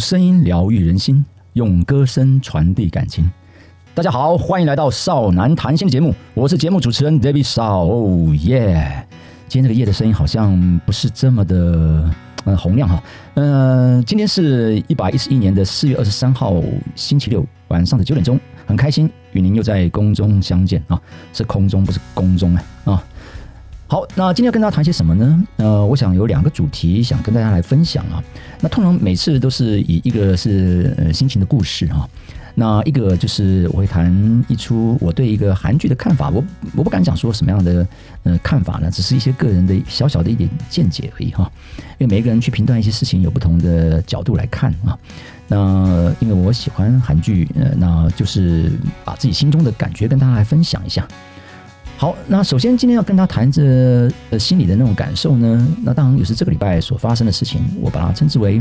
声音疗愈人心，用歌声传递感情。大家好，欢迎来到少男谈心的节目，我是节目主持人 David 少。哦耶！今天这个夜的声音好像不是这么的呃洪亮哈。嗯，今天是一百一十一年的四月二十三号星期六晚上的九点钟，很开心与您又在空中相见啊，是空中不是宫中啊啊。好，那今天要跟大家谈些什么呢？呃，我想有两个主题想跟大家来分享啊。那通常每次都是以一个是呃心情的故事哈，那一个就是我会谈一出我对一个韩剧的看法。我我不敢讲说什么样的呃看法呢，只是一些个人的小小的一点见解而已哈。因为每一个人去评断一些事情有不同的角度来看啊。那因为我喜欢韩剧，呃，那就是把自己心中的感觉跟大家来分享一下。好，那首先今天要跟他谈这呃心里的那种感受呢，那当然也是这个礼拜所发生的事情，我把它称之为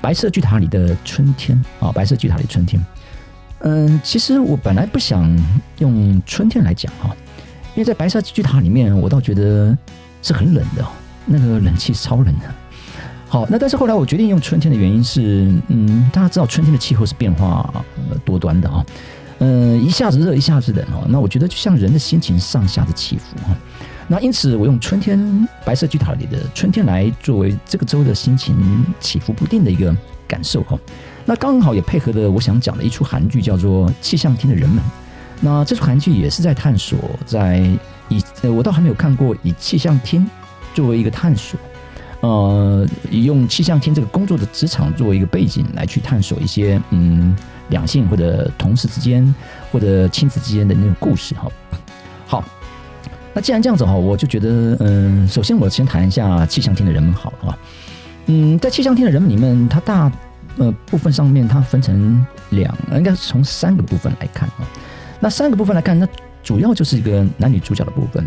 白色巨塔里的春天啊，白色巨塔里的春天。嗯，其实我本来不想用春天来讲哈，因为在白色巨塔里面，我倒觉得是很冷的，那个冷气超冷的。好，那但是后来我决定用春天的原因是，嗯，大家知道春天的气候是变化呃多端的啊。嗯，一下子热，一下子冷哦。那我觉得就像人的心情上下的起伏哈。那因此我用春天白色巨塔里的春天来作为这个周的心情起伏不定的一个感受哈。那刚好也配合的我想讲的一出韩剧叫做《气象厅的人们》。那这出韩剧也是在探索，在以我倒还没有看过以气象厅作为一个探索，呃，用气象厅这个工作的职场作为一个背景来去探索一些嗯。两性或者同事之间或者亲子之间的那种故事哈，好，那既然这样子哈，我就觉得嗯，首先我先谈一下气象厅的人们好了啊，嗯，在气象厅的人们里面，它大呃部分上面它分成两，应该是从三个部分来看啊，那三个部分来看，那主要就是一个男女主角的部分，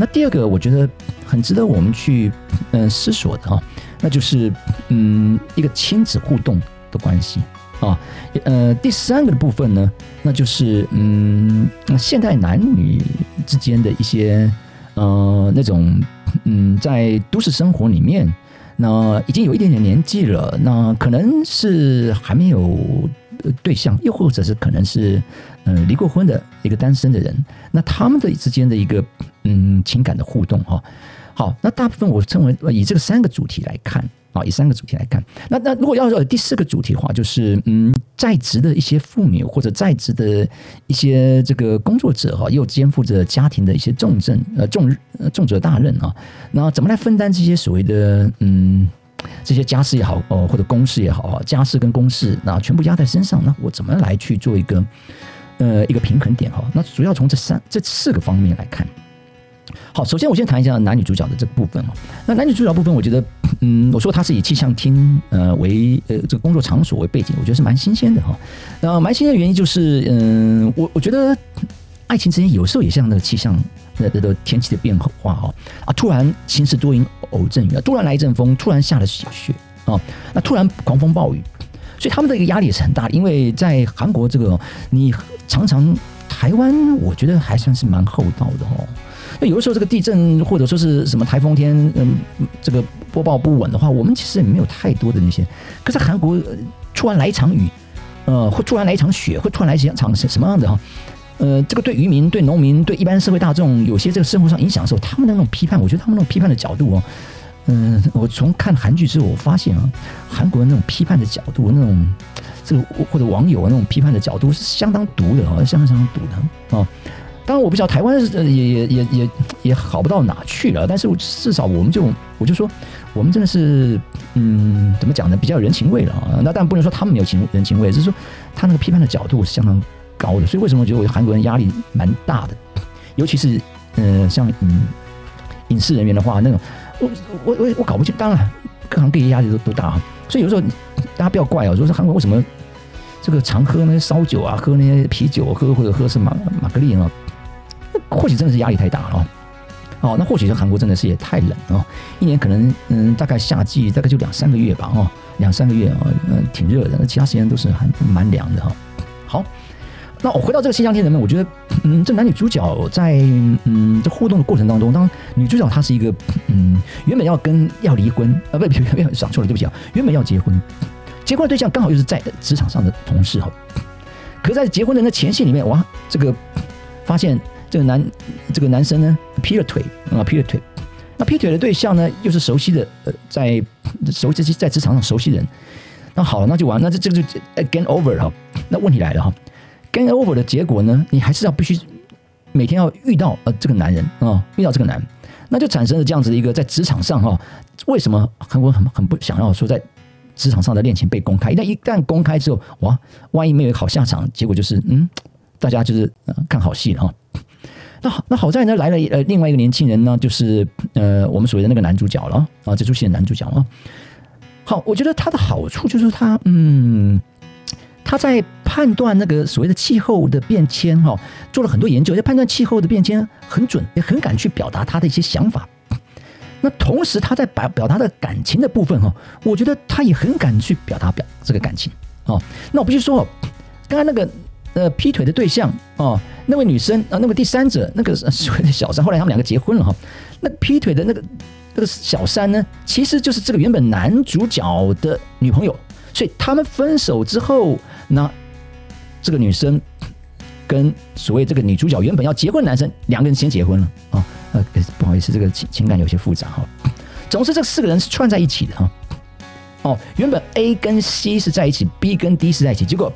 那第二个我觉得很值得我们去嗯思索的哈，那就是嗯一个亲子互动的关系。啊，呃，第三个部分呢，那就是嗯，现代男女之间的一些呃那种嗯，在都市生活里面，那已经有一点点年纪了，那可能是还没有对象，又或者是可能是嗯离过婚的一个单身的人，那他们的之间的一个嗯情感的互动哈。好，那大部分我称为以这个三个主题来看。啊，以三个主题来看，那那如果要说第四个主题的话，就是嗯，在职的一些妇女或者在职的一些这个工作者哈，又肩负着家庭的一些重任呃重重责大任啊，那怎么来分担这些所谓的嗯这些家事也好哦，或者公事也好啊，家事跟公事那全部压在身上，那我怎么来去做一个呃一个平衡点哈？那主要从这三这四个方面来看。好，首先我先谈一下男女主角的这部分哈。那男女主角部分，我觉得，嗯，我说它是以气象厅呃为呃这个工作场所为背景，我觉得是蛮新鲜的哈。那蛮新鲜的原因就是，嗯，我我觉得爱情之间有时候也像那个气象的的天气的变化哈啊，突然晴时多云偶阵雨啊，突然来一阵风，突然下了雪雪啊，那突然狂风暴雨，所以他们的一个压力也是很大的。因为在韩国这个，你常常台湾，我觉得还算是蛮厚道的哦。那有的时候这个地震或者说是什么台风天，嗯，这个播报不稳的话，我们其实也没有太多的那些。可是韩国突然来一场雨，呃，会突然来一场雪，会突然来一场什什么样的哈？呃，这个对渔民、对农民、对一般社会大众有些这个生活上影响的时候，他们的那种批判，我觉得他们那种批判的角度哦，嗯，我从看韩剧之后，我发现啊，韩国人那种批判的角度，那种这个或者网友那种批判的角度是相当毒的啊，相当相当毒的啊。当然我不知道台湾是也也也也也好不到哪去了，但是我至少我们就我就说，我们真的是嗯，怎么讲呢？比较人情味了啊。那但不能说他们没有情人情味，只是说他那个批判的角度是相当高的。所以为什么我觉得我韩国人压力蛮大的？尤其是嗯，像嗯影视人员的话，那种我我我我搞不清。当然各行各业压力都都大啊。所以有时候大家不要怪哦，说是韩国为什么这个常喝那些烧酒啊，喝那些啤酒，喝或者喝是玛玛格丽啊。或许真的是压力太大了，哦，那或许是韩国真的是也太冷啊，一年可能嗯大概夏季大概就两三个月吧，哦，两三个月啊，嗯挺热的，那其他时间都是还蛮凉的哈。好，那我回到这个新疆天人们，我觉得嗯这男女主角在嗯这互动的过程当中，当女主角她是一个嗯原本要跟要离婚啊不不不讲错了对不起啊，原本要结婚。结婚的对象刚好又是在职场上的同事哈。可在结婚的那前戏里面，哇，这个发现这个男这个男生呢劈了腿啊，劈了腿。那劈腿的对象呢，又是熟悉的呃，在熟悉在职场上熟悉人。那好了，那就完，那这这个就 again over 哈。那问题来了哈 game over 的结果呢，你还是要必须每天要遇到呃这个男人啊，遇到这个男，那就产生了这样子的一个在职场上哈，为什么韩国很很不想要说在职场上的恋情被公开？但一旦公开之后，哇，万一没有好下场，结果就是嗯，大家就是看好戏了哈。那好，那好在呢来了呃另外一个年轻人呢，就是呃我们所谓的那个男主角了啊，这出戏的男主角啊。好，我觉得他的好处就是他嗯，他在判断那个所谓的气候的变迁哈，做了很多研究，在判断气候的变迁很准，也很敢去表达他的一些想法。那同时他在表表达的感情的部分哈，我觉得他也很敢去表达表这个感情哦。那我必须说哦，刚刚那个。呃，劈腿的对象哦，那位女生啊，那位第三者，那个所谓的小三，后来他们两个结婚了哈。那劈腿的那个那个小三呢，其实就是这个原本男主角的女朋友。所以他们分手之后，那这个女生跟所谓这个女主角原本要结婚的男生，两个人先结婚了啊。呃，不好意思，这个情情感有些复杂哈。总之，这四个人是串在一起的哈。哦，原本 A 跟 C 是在一起，B 跟 D 是在一起，结果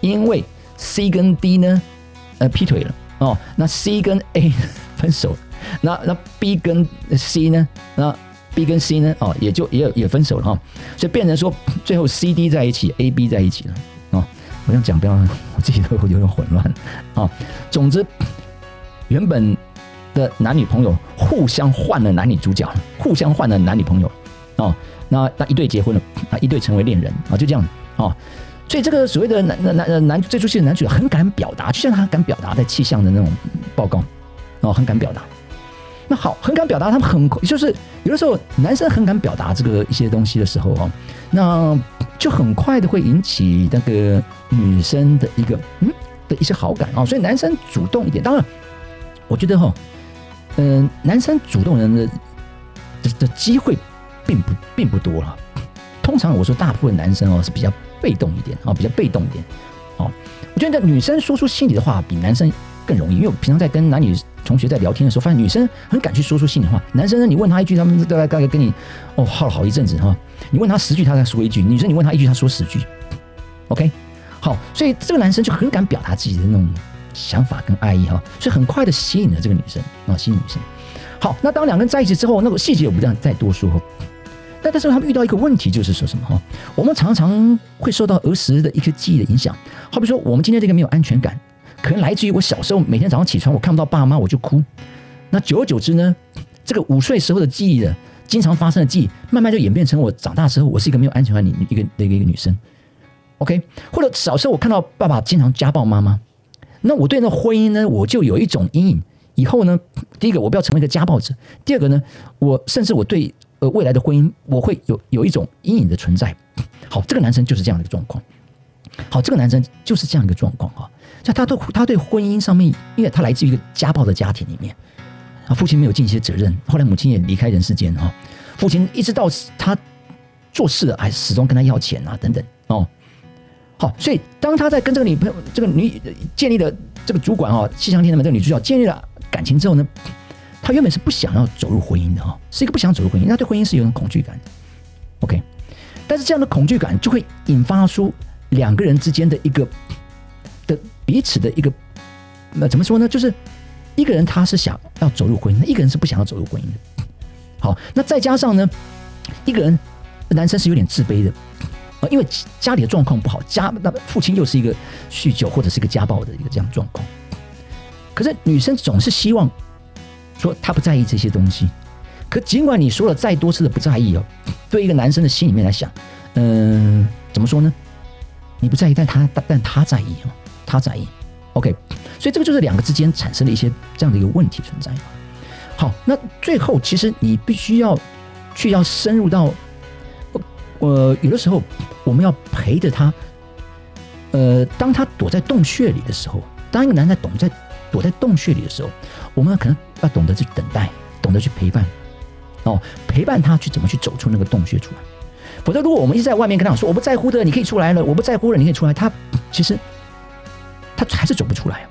因为 C 跟 D 呢，呃，劈腿了哦。那 C 跟 A 分手了，那那 B 跟 C 呢？那 B 跟 C 呢？哦，也就也也分手了哈。所以变成说，最后 C D 在一起，A B 在一起了。我想讲，不要我自己都有点混乱啊。总之，原本的男女朋友互相换了男女主角，互相换了男女朋友哦。那那一对结婚了，啊，一对成为恋人啊，就这样啊。所以这个所谓的男男男男这出戏的男主角很敢表达，就像他敢表达在气象的那种报告，哦，很敢表达。那好，很敢表达，他们很就是有的时候男生很敢表达这个一些东西的时候哦，那就很快的会引起那个女生的一个嗯的一些好感啊。所以男生主动一点，当然我觉得哈，嗯，男生主动人的的的机会并不并不多了。通常我说大部分男生哦是比较。被动一点啊，比较被动一点哦。我觉得女生说出心里的话比男生更容易，因为我平常在跟男女同学在聊天的时候，发现女生很敢去说出心里话。男生呢，你问他一句，他们大概大概跟你哦耗了好一阵子哈。你问他十句，他才说一句；女生你问他一句，他说十句。OK，好，所以这个男生就很敢表达自己的那种想法跟爱意哈，所以很快的吸引了这个女生啊，吸引女生。好，那当两个人在一起之后，那个细节我不这样再多说。但但是他们遇到一个问题，就是说什么哈？我们常常会受到儿时的一些记忆的影响。好比说，我们今天这个没有安全感，可能来自于我小时候每天早上起床，我看不到爸妈我就哭。那久而久之呢，这个五岁时候的记忆的经常发生的记忆，慢慢就演变成我长大之后，我是一个没有安全感的一个一个一个女生。OK，或者小时候我看到爸爸经常家暴妈妈，那我对那婚姻呢，我就有一种阴影。以后呢，第一个我不要成为一个家暴者，第二个呢，我甚至我对。呃，未来的婚姻我会有有一种阴影的存在。好，这个男生就是这样的一个状况。好，这个男生就是这样一个状况啊。像他对他对婚姻上面，因为他来自于一个家暴的家庭里面，啊，父亲没有尽一些责任，后来母亲也离开人世间啊。父亲一直到他做事还始终跟他要钱啊，等等哦。好，所以当他在跟这个女朋友、这个女建立了这个主管啊，气象天的这个女主角建立了感情之后呢？他原本是不想要走入婚姻的哈，是一个不想走入婚姻，他对婚姻是有种恐惧感的。OK，但是这样的恐惧感就会引发出两个人之间的一个的彼此的一个那怎么说呢？就是一个人他是想要走入婚姻，那一个人是不想要走入婚姻的。好，那再加上呢，一个人男生是有点自卑的啊，因为家里的状况不好，家那父亲又是一个酗酒或者是一个家暴的一个这样状况，可是女生总是希望。说她不在意这些东西，可尽管你说了再多次的不在意哦，对一个男生的心里面来想，嗯，怎么说呢？你不在意，但他但他在意哦，他在意。OK，所以这个就是两个之间产生了一些这样的一个问题存在。好，那最后其实你必须要去要深入到，呃，有的时候我们要陪着他，呃，当他躲在洞穴里的时候，当一个男在躲在躲在洞穴里的时候。我们可能要懂得去等待，懂得去陪伴，哦，陪伴他去怎么去走出那个洞穴出来。否则，如果我们一直在外面跟他说我不在乎的，你可以出来了；我不在乎了，你可以出来。他其实他还是走不出来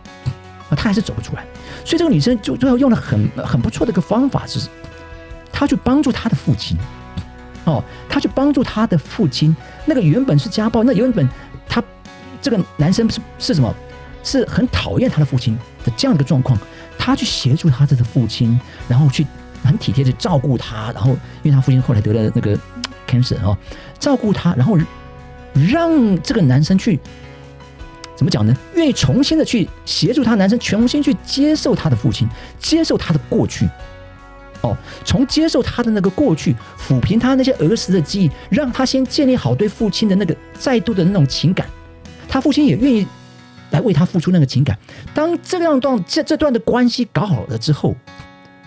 啊，他还是走不出来。所以这个女生就最后用了很很不错的一个方法，是她去帮助她的父亲。哦，她去帮助她的父亲。那个原本是家暴，那原本他这个男生是是什么？是很讨厌他的父亲的这样的一个状况。他去协助他的父亲，然后去很体贴的照顾他，然后因为他父亲后来得了那个 cancer 哦，照顾他，然后让这个男生去怎么讲呢？愿意重新的去协助他，男生重新去接受他的父亲，接受他的过去。哦，从接受他的那个过去，抚平他那些儿时的记忆，让他先建立好对父亲的那个再度的那种情感，他父亲也愿意来为他付出那个情感。当这样段这这段的关系搞好了之后，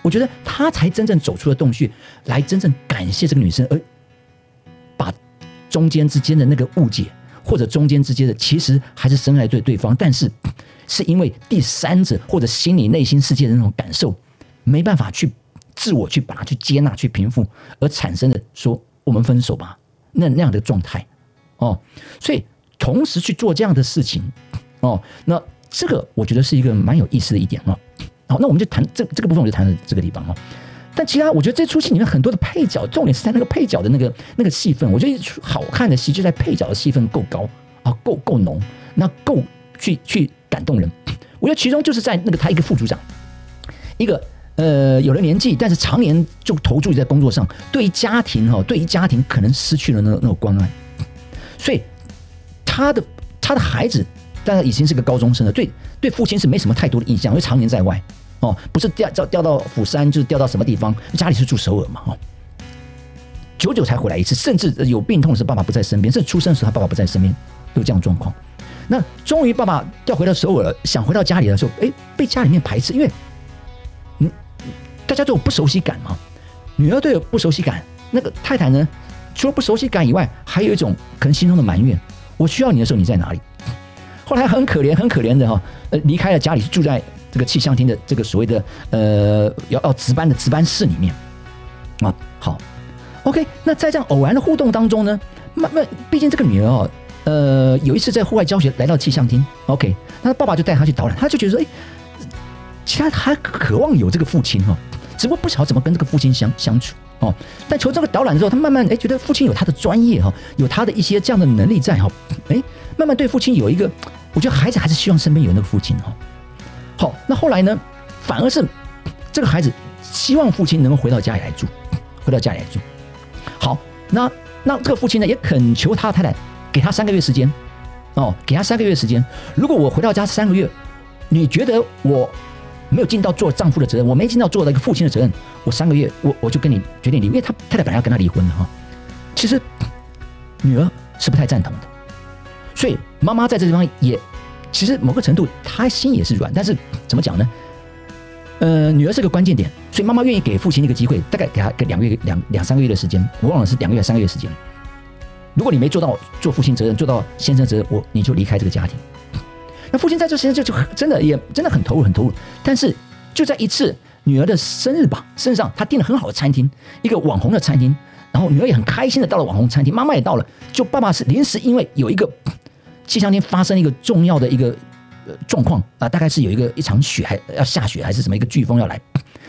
我觉得他才真正走出了洞穴，来真正感谢这个女生，而把中间之间的那个误解，或者中间之间的其实还是深爱对对方，但是是因为第三者或者心理内心世界的那种感受，没办法去。自我去把它去接纳、去平复，而产生的说我们分手吧，那那样的状态哦，所以同时去做这样的事情哦，那这个我觉得是一个蛮有意思的一点哦。好，那我们就谈这这个部分，我就谈到这个地方哦。但其他我觉得这出戏里面很多的配角，重点是在那个配角的那个那个戏份，我觉得好看的戏就在配角的戏份够高啊，够够浓，那够去去感动人。我觉得其中就是在那个他一个副组长，一个。呃，有了年纪，但是常年就投注在工作上，对于家庭哈，对于家庭可能失去了那那种关爱，所以他的他的孩子，当然已经是个高中生了，对对父亲是没什么太多的印象，因为常年在外哦，不是调调调到釜山，就是调到什么地方，家里是住首尔嘛，哦，久久才回来一次，甚至有病痛时爸爸不在身边，甚至出生时他爸爸不在身边，有这样状况。那终于爸爸调回到首尔了，想回到家里的时候，哎，被家里面排斥，因为嗯。大家都有不熟悉感嘛？女儿都有不熟悉感，那个太太呢？除了不熟悉感以外，还有一种可能心中的埋怨：我需要你的时候你在哪里？后来很可怜，很可怜的哈，呃，离开了家里，住在这个气象厅的这个所谓的呃要要值班的值班室里面啊。好，OK，那在这样偶然的互动当中呢，慢慢，毕竟这个女儿哦，呃，有一次在户外教学来到气象厅，OK，那爸爸就带她去导览，她就觉得说，哎。其他还渴望有这个父亲哈，只不过不晓得怎么跟这个父亲相相处哦。但求这个导览之后，他慢慢哎觉得父亲有他的专业哈，有他的一些这样的能力在哈，哎，慢慢对父亲有一个，我觉得孩子还是希望身边有那个父亲哈。好，那后来呢，反而是这个孩子希望父亲能够回到家里来住，回到家里来住。好，那那这个父亲呢也恳求他太太给他三个月时间哦，给他三个月时间。如果我回到家三个月，你觉得我？没有尽到做丈夫的责任，我没尽到做那个父亲的责任。我三个月，我我就跟你决定离，因为他太太本来要跟他离婚的哈。其实女儿是不太赞同的，所以妈妈在这地方也，其实某个程度他心也是软，但是怎么讲呢？呃，女儿是个关键点，所以妈妈愿意给父亲一个机会，大概给他给两个月两两三个月的时间，我忘了是两个月三个月时间。如果你没做到做父亲责任，做到先生责任，我你就离开这个家庭。那父亲在这时间就就真的也真的很投入很投入，但是就在一次女儿的生日吧，身上他订了很好的餐厅，一个网红的餐厅，然后女儿也很开心的到了网红餐厅，妈妈也到了，就爸爸是临时因为有一个气象厅发生一个重要的一个状况啊，大概是有一个一场雪还要下雪还是什么一个飓风要来，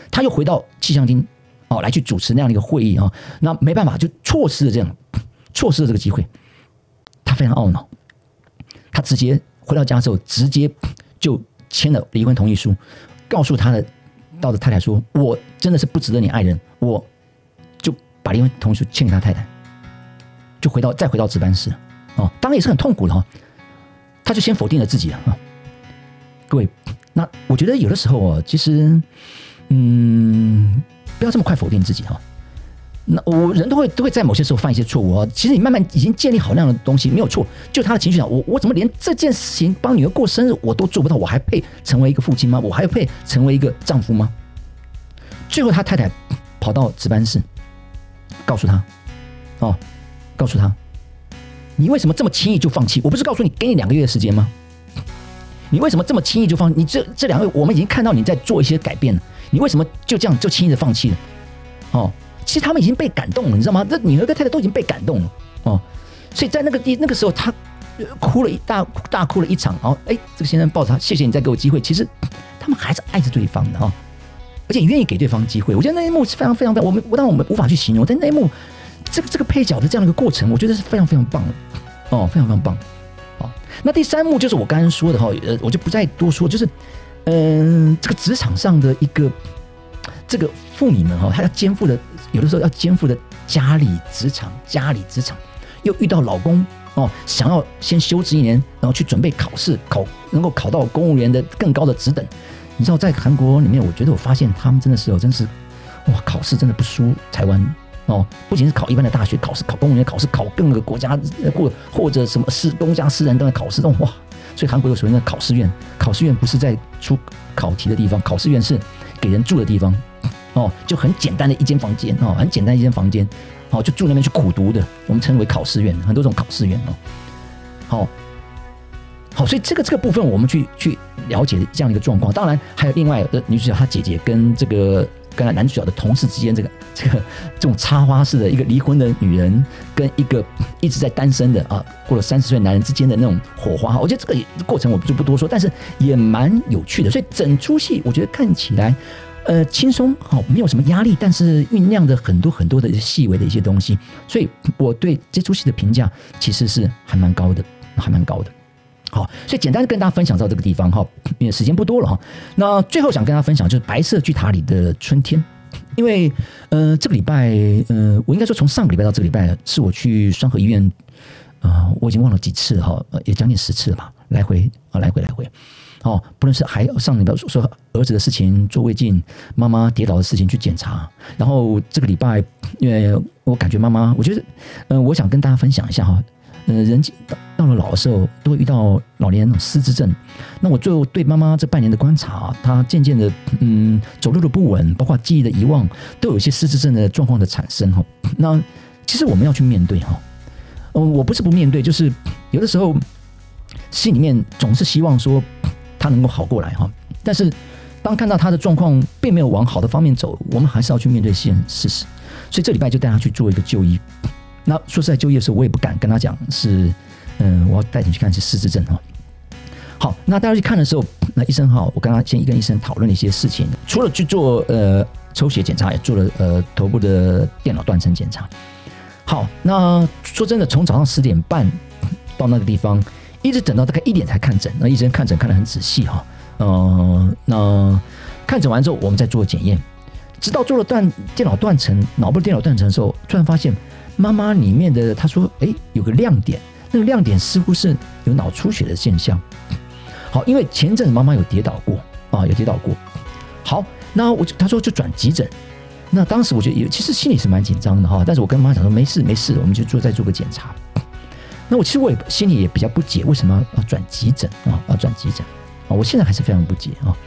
他又回到气象厅哦来去主持那样的一个会议啊，那没办法就错失了这样错失了这个机会，他非常懊恼，他直接。回到家之后，直接就签了离婚同意书，告诉他的到的太太说：“我真的是不值得你爱人。”我就把离婚同意书签给他太太，就回到再回到值班室哦，当然也是很痛苦的哈。他就先否定了自己啊。各位，那我觉得有的时候哦，其实嗯，不要这么快否定自己哈。那我人都会都会在某些时候犯一些错误啊。其实你慢慢已经建立好那样的东西没有错，就他的情绪上，我我怎么连这件事情帮女儿过生日我都做不到？我还配成为一个父亲吗？我还配成为一个丈夫吗？最后他太太跑到值班室，告诉他，哦，告诉他，你为什么这么轻易就放弃？我不是告诉你给你两个月的时间吗？你为什么这么轻易就放？你这这两个月我们已经看到你在做一些改变了，你为什么就这样就轻易的放弃了？哦。其实他们已经被感动了，你知道吗？这女儿跟太太都已经被感动了哦，所以在那个地那个时候，他哭了一大大哭了一场，然后哎，这个先生抱着他，谢谢你再给我机会。其实他们还是爱着对方的哈，而且愿意给对方机会。我觉得那一幕是非常非常的，我们当然我们无法去形容，但那一幕这个这个配角的这样的一个过程，我觉得是非常非常棒的哦，非常非常棒。好，那第三幕就是我刚刚说的哈，呃，我就不再多说，就是嗯，这个职场上的一个这个妇女们哈，她要肩负的有的时候要肩负的家里职场，家里职场。又遇到老公哦，想要先休职一年，然后去准备考试，考能够考到公务员的更高的职等。你知道，在韩国里面，我觉得我发现他们真的是哦，真是哇，考试真的不输台湾哦。不仅是考一般的大学考试，考公务员考试，考各个国家或或者什么私公家私人都在考试，哇！所以韩国有所谓的考试院，考试院不是在出考题的地方，考试院是给人住的地方哦，就很简单的一间房间哦，很简单一间房间。好，就住那边去苦读的，我们称为考试院，很多种考试院哦。好，好，所以这个这个部分，我们去去了解这样的一个状况。当然，还有另外的女主角她姐姐跟这个跟男主角的同事之间，这个 这个这种插花式的一个离婚的女人，跟一个一直在单身的啊过了三十岁男人之间的那种火花。我觉得这个过程我就不多说，但是也蛮有趣的。所以整出戏，我觉得看起来。呃，轻松好，没有什么压力，但是酝酿着很多很多的细微的一些东西，所以我对这出戏的评价其实是还蛮高的，还蛮高的。好，所以简单跟大家分享到这个地方哈，因为时间不多了哈。那最后想跟大家分享就是《白色巨塔里的春天》，因为呃，这个礼拜呃，我应该说从上个礼拜到这个礼拜是我去双河医院啊，我已经忘了几次哈，也将近十次了吧，来回啊，来回来回。哦，不论是还上礼拜说儿子的事情做胃镜，妈妈跌倒的事情去检查，然后这个礼拜，因为我感觉妈妈，我觉得，嗯，我想跟大家分享一下哈，呃，人到到了老的时候，都会遇到老年人那种失智症。那我最后对妈妈这半年的观察，她渐渐的，嗯，走路的不稳，包括记忆的遗忘，都有一些失智症的状况的产生哈。那其实我们要去面对哈，嗯，我不是不面对，就是有的时候心里面总是希望说。他能够好过来哈，但是当看到他的状况并没有往好的方面走，我们还是要去面对现事实。所以这礼拜就带他去做一个就医。那说实在，就医的时候我也不敢跟他讲是，嗯，我要带你去看是失智症哈。好，那大家去看的时候，那医生哈，我跟他先跟医生讨论了一些事情，除了去做呃抽血检查，也做了呃头部的电脑断层检查。好，那说真的，从早上十点半到那个地方。一直等到大概一点才看诊，那医生看诊看得很仔细哈，嗯，那看诊完之后，我们再做检验，直到做了断电脑断层，脑部电脑断层的时候，突然发现妈妈里面的他说，哎，有个亮点，那个亮点似乎是有脑出血的现象。好，因为前阵子妈妈有跌倒过啊，有跌倒过。好，那我就他说就转急诊，那当时我觉得也其实心里是蛮紧张的哈，但是我跟妈妈讲说没事没事，我们就做再做个检查。那我其实我也心里也比较不解，为什么要转急诊啊？要转急诊啊？我现在还是非常不解啊。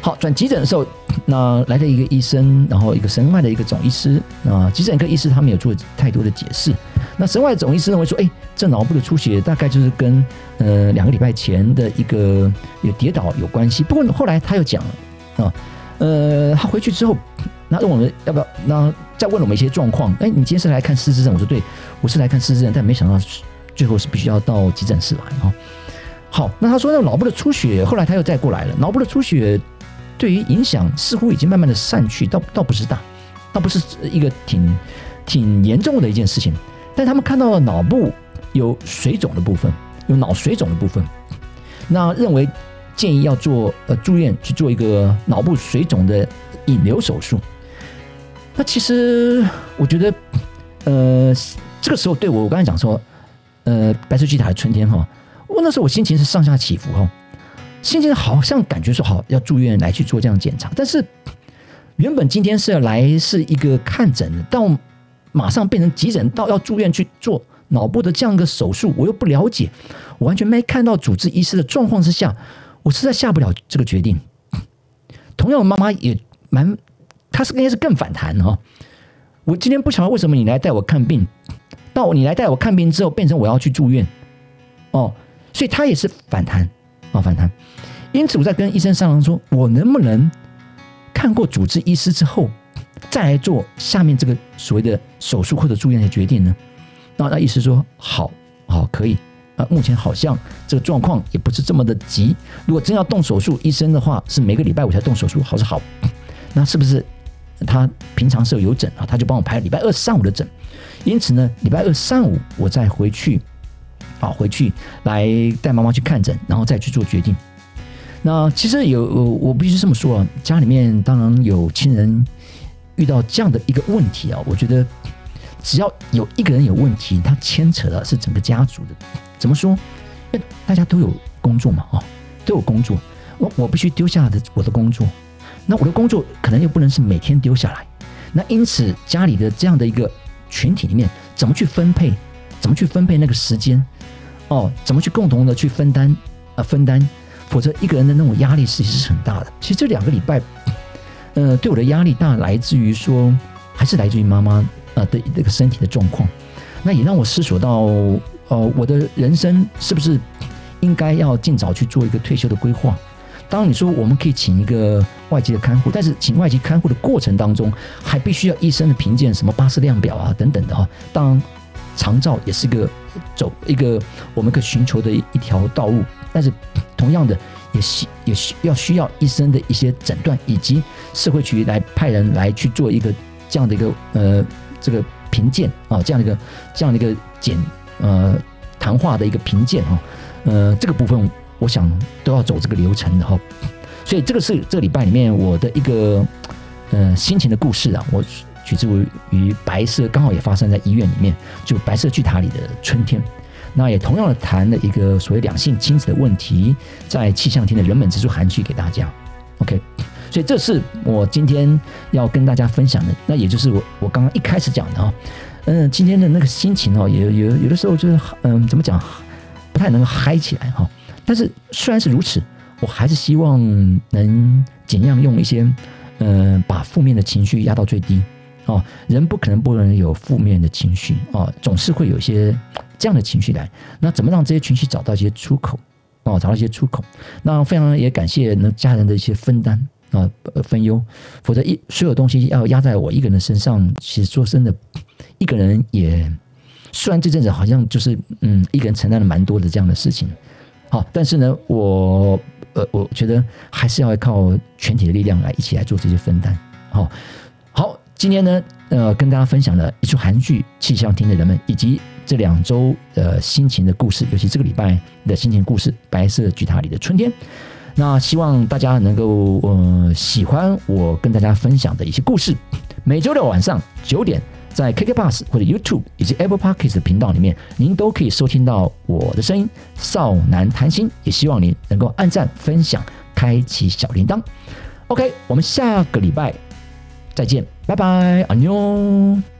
好，转急诊的时候，那来了一个医生，然后一个神外的一个总医师啊，急诊科医师他没有做太多的解释。那神外总医师认为说，哎，这脑部的出血大概就是跟呃两个礼拜前的一个有跌倒有关系。不过后来他又讲了啊，呃，他回去之后，那问我们要不要，那再问了我们一些状况。哎，你今天是来看失智症？我说对，我是来看失智症，但没想到。最后是必须要到急诊室来哈。好，那他说那脑部的出血，后来他又再过来了。脑部的出血对于影响似乎已经慢慢的散去，倒倒不是大，倒不是一个挺挺严重的一件事情。但他们看到了脑部有水肿的部分，有脑水肿的部分，那认为建议要做呃住院去做一个脑部水肿的引流手术。那其实我觉得，呃，这个时候对我我刚才讲说。呃，白色巨塔的春天哈，我那时候我心情是上下起伏哈，心情好像感觉说好要住院来去做这样检查，但是原本今天是要来是一个看诊，到马上变成急诊，到要住院去做脑部的这样一个手术，我又不了解，我完全没看到主治医师的状况之下，我实在下不了这个决定。同样，妈妈也蛮，她是应该是更反弹哈。我今天不晓得为什么你来带我看病。到你来带我看病之后，变成我要去住院，哦，所以他也是反弹啊，反弹。因此我在跟医生商量说，我能不能看过主治医师之后，再来做下面这个所谓的手术或者住院的决定呢？那那医师说好，好，可以。啊，目前好像这个状况也不是这么的急。如果真要动手术，医生的话是每个礼拜五才动手术，好是好。那是不是他平常是有诊啊？他就帮我排礼拜二上午的诊。因此呢，礼拜二上午我再回去，啊，回去来带妈妈去看诊，然后再去做决定。那其实有我必须这么说啊，家里面当然有亲人遇到这样的一个问题啊，我觉得只要有一个人有问题，他牵扯的是整个家族的。怎么说？大家都有工作嘛，哦，都有工作。我我必须丢下的我的工作，那我的工作可能又不能是每天丢下来。那因此家里的这样的一个群体里面，怎么去分配？怎么去分配那个时间？哦，怎么去共同的去分担？呃，分担。否则一个人的那种压力其实是很大的。其实这两个礼拜，呃，对我的压力大，来自于说，还是来自于妈妈呃的这个身体的状况。那也让我思索到。哦，我的人生是不是应该要尽早去做一个退休的规划？当，你说我们可以请一个外籍的看护，但是请外籍看护的过程当中，还必须要医生的评鉴，什么巴氏量表啊等等的哈。当然，长照也是个走一个我们可寻求的一条道路，但是同样的，也需也需要需要医生的一些诊断，以及社会局来派人来去做一个这样的一个呃这个评鉴啊，这样的一个这样的一个检。呃，谈话的一个评鉴哈，呃，这个部分我想都要走这个流程的哈，所以这个是这个礼拜里面我的一个呃心情的故事啊，我取自于白色，刚好也发生在医院里面，就白色巨塔里的春天，那也同样的谈了一个所谓两性亲子的问题，在气象厅的人本之书韩剧给大家，OK，所以这是我今天要跟大家分享的，那也就是我我刚刚一开始讲的啊。嗯，今天的那个心情哦，有有有的时候就是嗯，怎么讲，不太能够嗨起来哈。但是虽然是如此，我还是希望能尽量用一些嗯，把负面的情绪压到最低哦。人不可能不能有负面的情绪哦，总是会有一些这样的情绪来。那怎么让这些情绪找到一些出口哦，找到一些出口？那非常也感谢那家人的一些分担啊，分忧。否则一所有东西要压在我一个人身上，其实说真的。一个人也，虽然这阵子好像就是嗯，一个人承担了蛮多的这样的事情，好，但是呢，我呃，我觉得还是要靠全体的力量来一起来做这些分担。好，好，今天呢，呃，跟大家分享了一出韩剧《气象厅的人们》，以及这两周呃心情的故事，尤其这个礼拜的心情故事《白色巨塔里的春天》。那希望大家能够呃喜欢我跟大家分享的一些故事。每周六晚上九点。在 KK Bus 或者 YouTube 以及 Apple Podcast 的频道里面，您都可以收听到我的声音。少男谈心，也希望您能够按赞、分享、开启小铃铛。OK，我们下个礼拜再见，拜拜，阿妞。